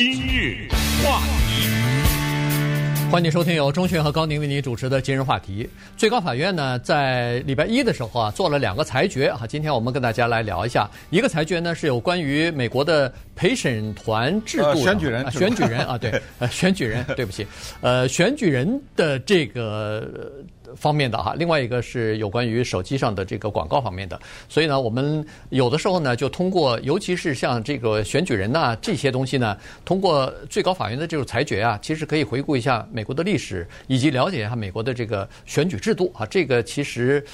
今日话题。欢迎收听由钟迅和高宁为您主持的今日话题。最高法院呢，在礼拜一的时候啊，做了两个裁决啊。今天我们跟大家来聊一下，一个裁决呢是有关于美国的陪审团制度，呃、选举人，啊、选举人啊，对，呃，选举人，对不起，呃，选举人的这个。方面的哈，另外一个是有关于手机上的这个广告方面的，所以呢，我们有的时候呢，就通过，尤其是像这个选举人呐这些东西呢，通过最高法院的这种裁决啊，其实可以回顾一下美国的历史，以及了解一下美国的这个选举制度啊，这个其实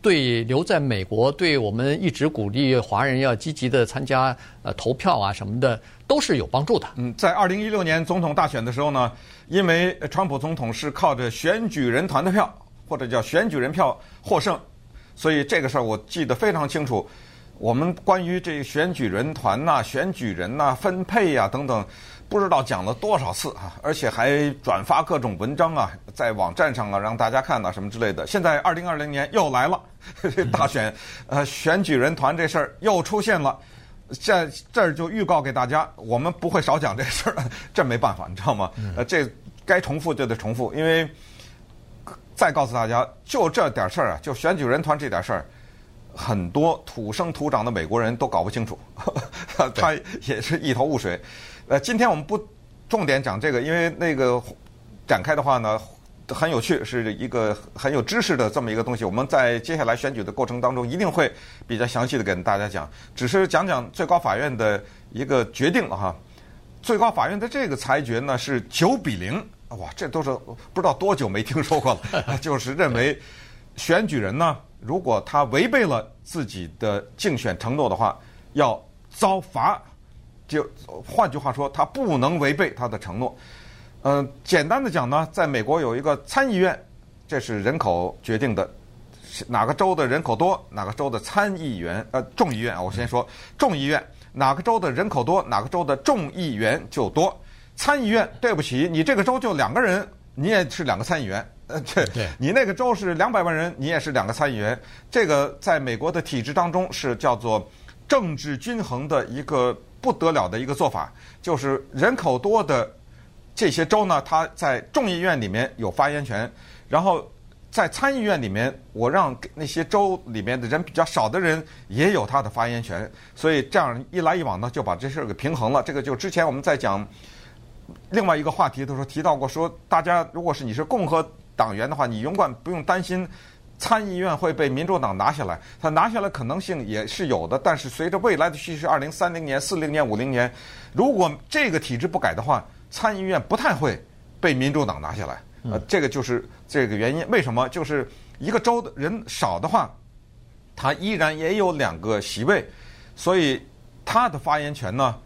对留在美国，对我们一直鼓励华人要积极的参加呃投票啊什么的，都是有帮助的。嗯，在二零一六年总统大选的时候呢，因为川普总统是靠着选举人团的票。或者叫选举人票获胜，所以这个事儿我记得非常清楚。我们关于这选举人团呐、选举人呐、分配呀等等，不知道讲了多少次啊，而且还转发各种文章啊，在网站上啊让大家看呐什么之类的。现在二零二零年又来了 大选，呃，选举人团这事儿又出现了，在这儿就预告给大家，我们不会少讲这事儿，这没办法，你知道吗？呃，这该重复就得重复，因为。再告诉大家，就这点事儿啊，就选举人团这点事儿，很多土生土长的美国人都搞不清楚，他也是一头雾水。呃，今天我们不重点讲这个，因为那个展开的话呢，很有趣，是一个很有知识的这么一个东西。我们在接下来选举的过程当中，一定会比较详细的跟大家讲。只是讲讲最高法院的一个决定了哈。最高法院的这个裁决呢是九比零。哇，这都是不知道多久没听说过了。就是认为选举人呢，如果他违背了自己的竞选承诺的话，要遭罚。就换句话说，他不能违背他的承诺。嗯、呃，简单的讲呢，在美国有一个参议院，这是人口决定的，哪个州的人口多，哪个州的参议员呃众议院啊，我先说众议院，哪个州的人口多，哪个州的众议员就多。参议院，对不起，你这个州就两个人，你也是两个参议员。呃，对，对你那个州是两百万人，你也是两个参议员。这个在美国的体制当中是叫做政治均衡的一个不得了的一个做法，就是人口多的这些州呢，它在众议院里面有发言权，然后在参议院里面，我让那些州里面的人比较少的人也有他的发言权。所以这样一来一往呢，就把这事儿给平衡了。这个就之前我们在讲。另外一个话题，他说提到过说，大家如果是你是共和党员的话，你永远不用担心参议院会被民主党拿下来。他拿下来可能性也是有的，但是随着未来的趋势，二零三零年、四零年、五零年，如果这个体制不改的话，参议院不太会被民主党拿下来。呃，这个就是这个原因。为什么？就是一个州的人少的话，他依然也有两个席位，所以他的发言权呢？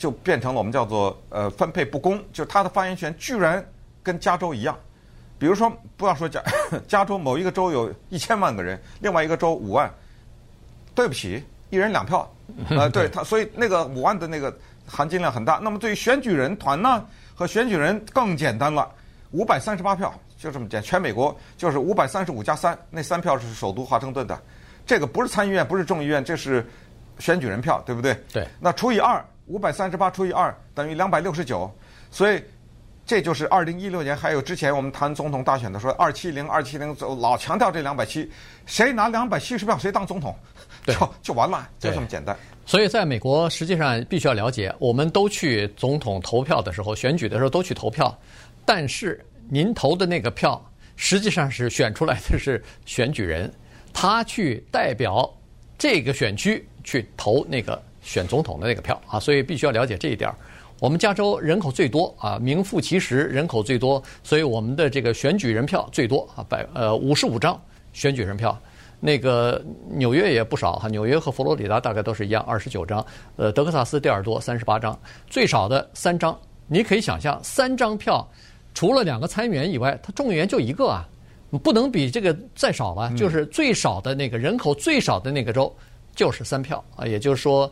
就变成了我们叫做呃分配不公，就是他的发言权居然跟加州一样。比如说，不要说加 加州某一个州有一千万个人，另外一个州五万，对不起，一人两票。呃，对他，所以那个五万的那个含金量很大。那么对于选举人团呢，和选举人更简单了，五百三十八票就这么简，全美国就是五百三十五加三，那三票是首都华盛顿的，这个不是参议院，不是众议院，这是选举人票，对不对？对。那除以二。五百三十八除以二等于两百六十九，所以这就是二零一六年还有之前我们谈总统大选的说二七零二七零，老强调这两百七，谁拿两百七十票谁当总统，就就完了，就这么简单。所以在美国，实际上必须要了解，我们都去总统投票的时候，选举的时候都去投票，但是您投的那个票实际上是选出来的是选举人，他去代表这个选区去投那个。选总统的那个票啊，所以必须要了解这一点。我们加州人口最多啊，名副其实人口最多，所以我们的这个选举人票最多啊，百呃五十五张选举人票。那个纽约也不少哈，纽约和佛罗里达大概都是一样，二十九张。呃，德克萨斯第二多，三十八张，最少的三张。你可以想象，三张票，除了两个参议员以外，他众议员就一个啊，不能比这个再少了。就是最少的那个人口最少的那个州。就是三票啊，也就是说，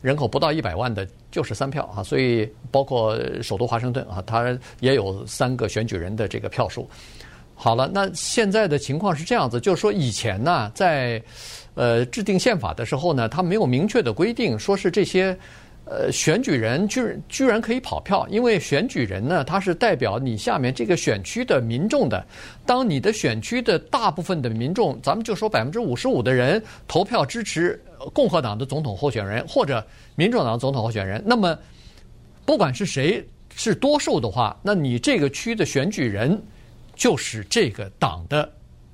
人口不到一百万的，就是三票啊。所以包括首都华盛顿啊，它也有三个选举人的这个票数。好了，那现在的情况是这样子，就是说以前呢，在呃制定宪法的时候呢，它没有明确的规定，说是这些呃，选举人居居然可以跑票，因为选举人呢，他是代表你下面这个选区的民众的。当你的选区的大部分的民众，咱们就说百分之五十五的人投票支持共和党的总统候选人或者民主党的总统候选人，那么不管是谁是多数的话，那你这个区的选举人就是这个党的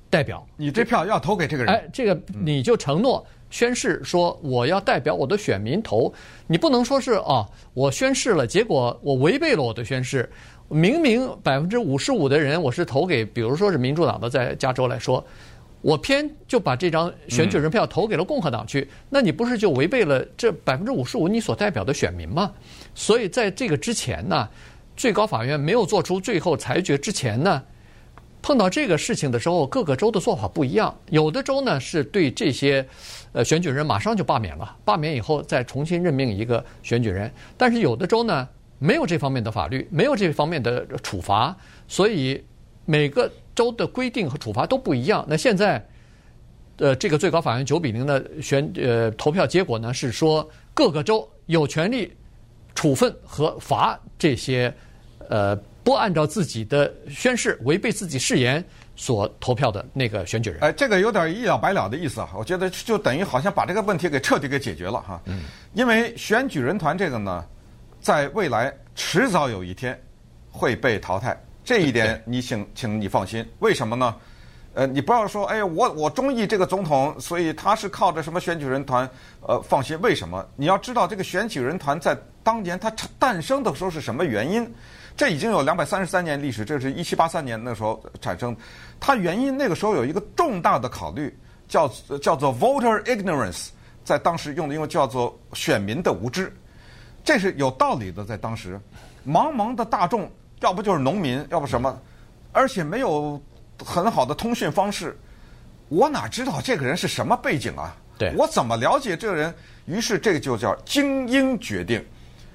代表。你这票要投给这个人，哎，这个你就承诺。宣誓说我要代表我的选民投，你不能说是哦，我宣誓了，结果我违背了我的宣誓。明明百分之五十五的人我是投给，比如说是民主党的，在加州来说，我偏就把这张选举人票投给了共和党去，那你不是就违背了这百分之五十五你所代表的选民吗？所以在这个之前呢，最高法院没有做出最后裁决之前呢。碰到这个事情的时候，各个州的做法不一样。有的州呢是对这些呃选举人马上就罢免了，罢免以后再重新任命一个选举人。但是有的州呢没有这方面的法律，没有这方面的处罚，所以每个州的规定和处罚都不一样。那现在呃这个最高法院九比零的选呃投票结果呢是说各个州有权利处分和罚这些呃。不按照自己的宣誓，违背自己誓言所投票的那个选举人，哎，这个有点一了百了的意思啊！我觉得就等于好像把这个问题给彻底给解决了哈。嗯。因为选举人团这个呢，在未来迟早有一天会被淘汰，这一点你请请你放心。为什么呢？呃，你不要说，哎，我我中意这个总统，所以他是靠着什么选举人团？呃，放心，为什么？你要知道这个选举人团在当年它诞生的时候是什么原因？这已经有两百三十三年历史，这是一七八三年那时候产生。它原因那个时候有一个重大的考虑，叫叫做 voter ignorance，在当时用的英文叫做选民的无知，这是有道理的。在当时，茫茫的大众，要不就是农民，要不什么，而且没有很好的通讯方式，我哪知道这个人是什么背景啊？对，我怎么了解这个人？于是这个就叫精英决定，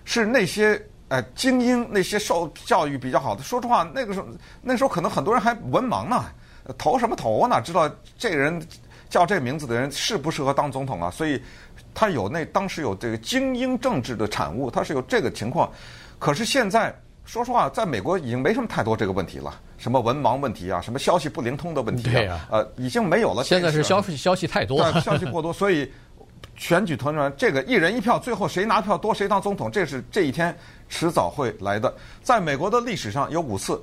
是那些。哎，精英那些受教育比较好的，说实话，那个时候那时候可能很多人还文盲呢，投什么投？我哪知道这个人叫这个名字的人适不适合当总统啊？所以，他有那当时有这个精英政治的产物，他是有这个情况。可是现在说实话，在美国已经没什么太多这个问题了，什么文盲问题啊，什么消息不灵通的问题啊，对啊呃，已经没有了。现在是消息消息太多，消息过多，所以。选举团团，这个一人一票，最后谁拿票多谁当总统，这是这一天迟早会来的。在美国的历史上有五次，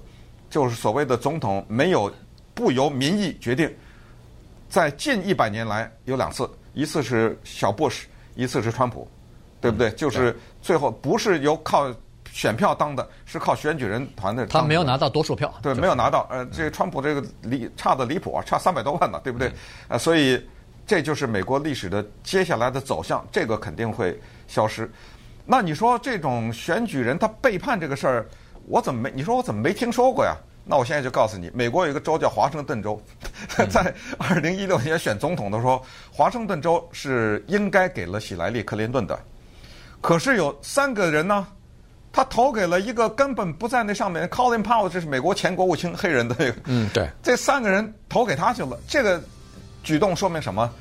就是所谓的总统没有不由民意决定。在近一百年来有两次，一次是小布什，一次是川普，对不对？就是最后不是由靠选票当的，是靠选举人团的。他没有拿到多数票，对，没有拿到。呃，这个川普这个离差的离谱啊，差三百多万呢，对不对？呃，所以。这就是美国历史的接下来的走向，这个肯定会消失。那你说这种选举人他背叛这个事儿，我怎么没？你说我怎么没听说过呀？那我现在就告诉你，美国有一个州叫华盛顿州，在二零一六年选总统的时候，华盛顿州是应该给了希莱利·克林顿的，可是有三个人呢，他投给了一个根本不在那上面，Colin Powell，这是美国前国务卿，黑人的那个。嗯，对。这三个人投给他去了，这个。举动说明什么？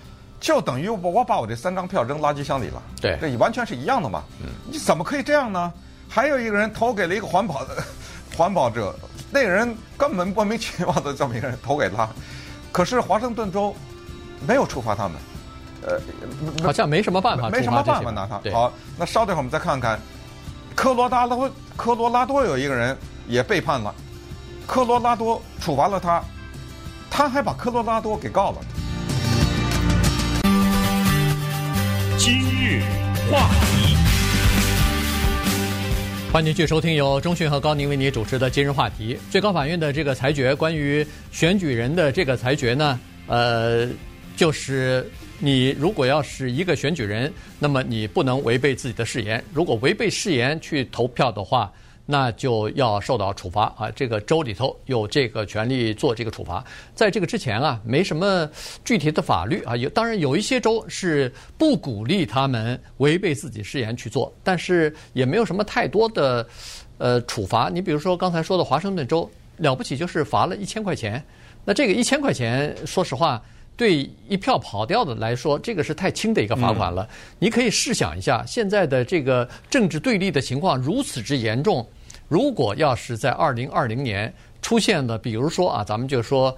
就等于我我把我这三张票扔垃圾箱里了。对，这完全是一样的嘛。嗯，你怎么可以这样呢？还有一个人投给了一个环保的 环保者，那个人根本莫名其妙的这么一个人投给他，可是华盛顿州没有处罚他们，呃，好像没什么办法，没什么办法拿他。好，那稍等会儿我们再看看，科罗拉多科罗拉多有一个人也背叛了，科罗拉多处罚了他，他还把科罗拉多给告了。今日话题，欢迎继续收听由中讯和高宁为你主持的今日话题。最高法院的这个裁决，关于选举人的这个裁决呢，呃，就是你如果要是一个选举人，那么你不能违背自己的誓言。如果违背誓言去投票的话，那就要受到处罚啊！这个州里头有这个权利做这个处罚。在这个之前啊，没什么具体的法律啊。有当然有一些州是不鼓励他们违背自己誓言去做，但是也没有什么太多的呃处罚。你比如说刚才说的华盛顿州，了不起就是罚了一千块钱。那这个一千块钱，说实话。对一票跑掉的来说，这个是太轻的一个罚款了。嗯、你可以试想一下，现在的这个政治对立的情况如此之严重，如果要是在二零二零年出现了，比如说啊，咱们就说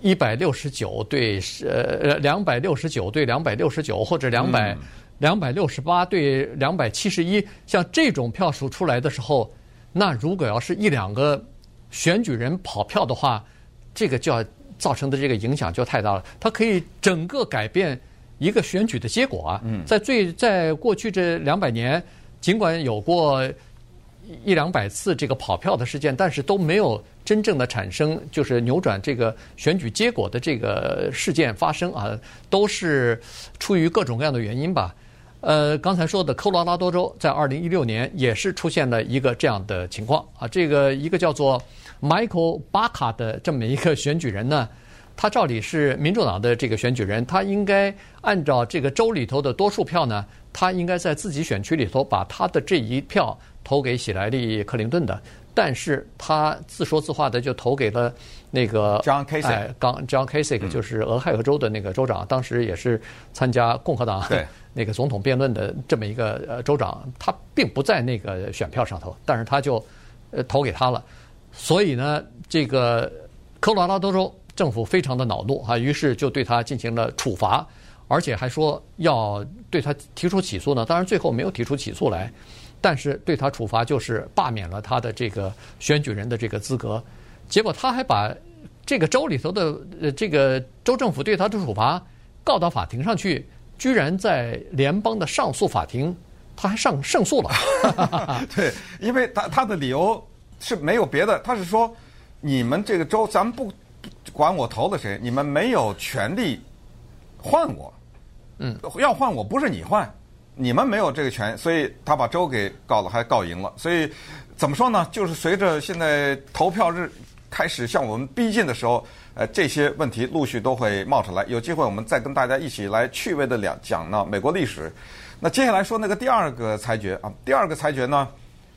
一百六十九对呃两百六十九对两百六十九，或者两百两百六十八对两百七十一，像这种票数出来的时候，那如果要是一两个选举人跑票的话，这个就要。造成的这个影响就太大了，它可以整个改变一个选举的结果啊！在最在过去这两百年，尽管有过一两百次这个跑票的事件，但是都没有真正的产生就是扭转这个选举结果的这个事件发生啊，都是出于各种各样的原因吧。呃，刚才说的科罗拉多州在二零一六年也是出现了一个这样的情况。啊，这个一个叫做。Michael Baca 的这么一个选举人呢，他照理是民主党的这个选举人，他应该按照这个州里头的多数票呢，他应该在自己选区里头把他的这一票投给喜来利·克林顿的，但是他自说自话的就投给了那个 John Kasich，刚 John Kasich 就是俄亥俄州的那个州长，当时也是参加共和党那个总统辩论的这么一个呃州长，他并不在那个选票上头，但是他就呃投给他了。所以呢，这个科罗拉多州政府非常的恼怒啊，于是就对他进行了处罚，而且还说要对他提出起诉呢。当然最后没有提出起诉来，但是对他处罚就是罢免了他的这个选举人的这个资格。结果他还把这个州里头的呃这个州政府对他的处罚告到法庭上去，居然在联邦的上诉法庭他还上胜诉了。对，因为他他的理由。是没有别的，他是说，你们这个州，咱们不管我投了谁，你们没有权利换我，嗯，要换我不是你换，你们没有这个权，所以他把州给告了，还告赢了。所以怎么说呢？就是随着现在投票日开始向我们逼近的时候，呃，这些问题陆续都会冒出来。有机会我们再跟大家一起来趣味的两讲呢美国历史。那接下来说那个第二个裁决啊，第二个裁决呢？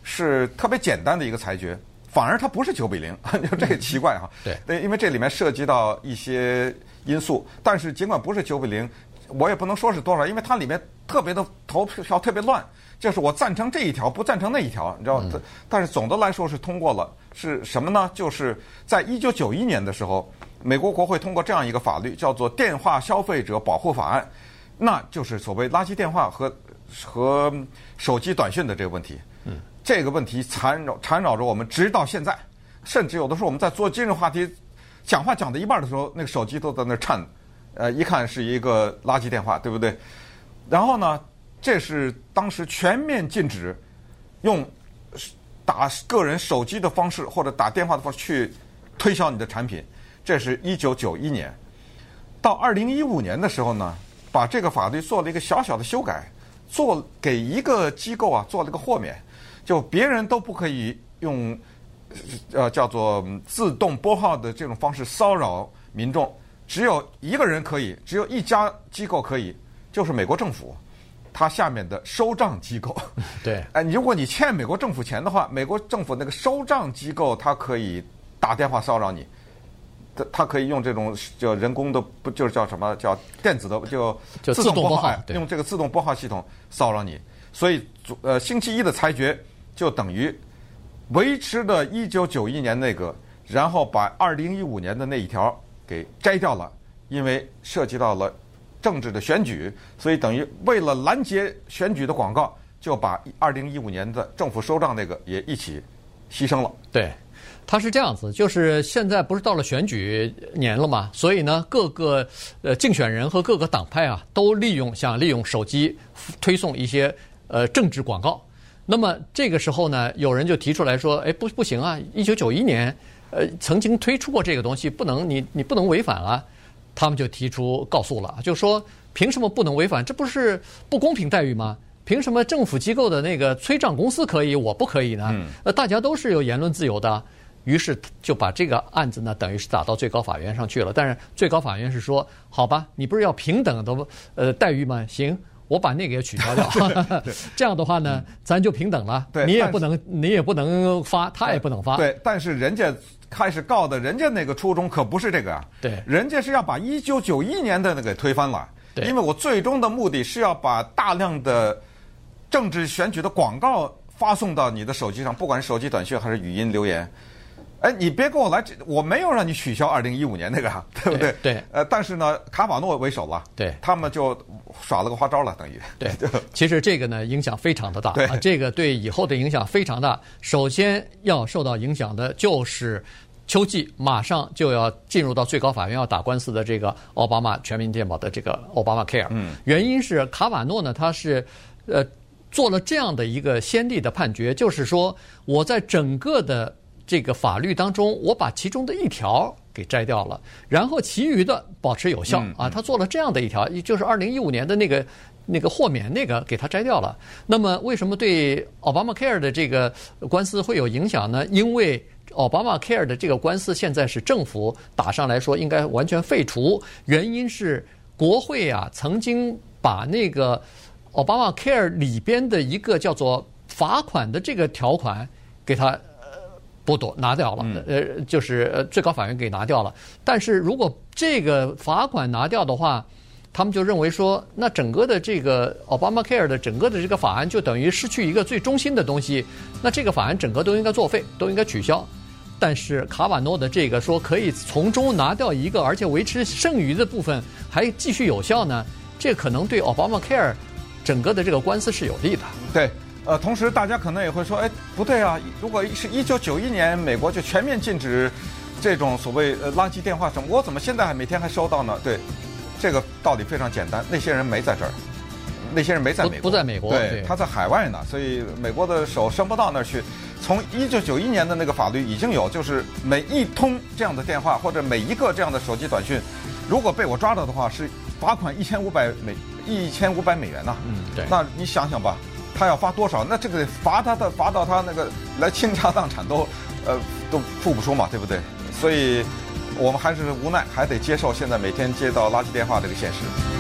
是特别简单的一个裁决，反而它不是九比零，就这个奇怪哈。对，因为这里面涉及到一些因素，但是尽管不是九比零，我也不能说是多少，因为它里面特别的投票特别乱，就是我赞成这一条，不赞成那一条，你知道。但是总的来说是通过了，是什么呢？就是在一九九一年的时候，美国国会通过这样一个法律，叫做《电话消费者保护法案》，那就是所谓垃圾电话和和手机短讯的这个问题。嗯。这个问题缠绕缠绕着我们，直到现在，甚至有的时候我们在做今日话题，讲话讲到一半的时候，那个手机都在那颤，呃，一看是一个垃圾电话，对不对？然后呢，这是当时全面禁止用打个人手机的方式或者打电话的方式去推销你的产品。这是一九九一年，到二零一五年的时候呢，把这个法律做了一个小小的修改，做给一个机构啊做了个豁免。就别人都不可以用，呃，叫做自动拨号的这种方式骚扰民众，只有一个人可以，只有一家机构可以，就是美国政府，它下面的收账机构。对，哎，如果你欠美国政府钱的话，美国政府那个收账机构它可以打电话骚扰你，它它可以用这种叫人工的，不就是叫什么叫电子的，就自动拨号，用这个自动拨号系统骚扰你。所以，呃，星期一的裁决。就等于维持了一九九一年那个，然后把二零一五年的那一条给摘掉了，因为涉及到了政治的选举，所以等于为了拦截选举的广告，就把二零一五年的政府收账那个也一起牺牲了。对，他是这样子，就是现在不是到了选举年了嘛，所以呢，各个呃竞选人和各个党派啊，都利用想利用手机推送一些呃政治广告。那么这个时候呢，有人就提出来说：“哎，不不行啊！一九九一年，呃，曾经推出过这个东西，不能你你不能违反啊！”他们就提出告诉了，就说：“凭什么不能违反？这不是不公平待遇吗？凭什么政府机构的那个催账公司可以，我不可以呢？呃，大家都是有言论自由的。”于是就把这个案子呢，等于是打到最高法院上去了。但是最高法院是说：“好吧，你不是要平等的呃待遇吗？行。”我把那个也取消掉，这样的话呢，咱就平等了。你也不能，你也不能发，他也不能发。对，但是人家开始告的，人家那个初衷可不是这个啊。对，人家是要把一九九一年的那个推翻了。对，因为我最终的目的是要把大量的政治选举的广告发送到你的手机上，不管是手机短信还是语音留言。哎，你别跟我来，我没有让你取消二零一五年那个，对不对？对。对呃，但是呢，卡瓦诺为首了，对，他们就耍了个花招了，等于。对。其实这个呢，影响非常的大。对。啊，这个对以后的影响非常大。首先要受到影响的就是秋季马上就要进入到最高法院要打官司的这个奥巴马全民健保的这个奥巴马 Care。嗯。原因是卡瓦诺呢，他是呃做了这样的一个先例的判决，就是说我在整个的。这个法律当中，我把其中的一条给摘掉了，然后其余的保持有效啊。他做了这样的一条，就是二零一五年的那个那个豁免那个给他摘掉了。那么为什么对奥巴马 Care 的这个官司会有影响呢？因为奥巴马 Care 的这个官司现在是政府打上来说应该完全废除，原因是国会啊曾经把那个奥巴马 Care 里边的一个叫做罚款的这个条款给他。剥夺拿掉了，呃，就是呃，最高法院给拿掉了。但是如果这个罚款拿掉的话，他们就认为说，那整个的这个 Obamacare 的整个的这个法案就等于失去一个最中心的东西。那这个法案整个都应该作废，都应该取消。但是卡瓦诺的这个说可以从中拿掉一个，而且维持剩余的部分还继续有效呢，这可能对 Obamacare 整个的这个官司是有利的。对。呃，同时大家可能也会说，哎，不对啊！如果是一九九一年美国就全面禁止这种所谓呃垃圾电话什么，我怎么现在还每天还收到呢？对，这个道理非常简单，那些人没在这儿，那些人没在美国，不，不在美国，对，对他在海外呢，所以美国的手伸不到那儿去。从一九九一年的那个法律已经有，就是每一通这样的电话或者每一个这样的手机短讯，如果被我抓到的话，是罚款一千五百美一千五百美元呐。嗯，对。那你想想吧。他要发多少？那这个罚他的罚到他那个来倾家荡产都，呃，都付不出嘛，对不对？所以，我们还是无奈，还得接受现在每天接到垃圾电话这个现实。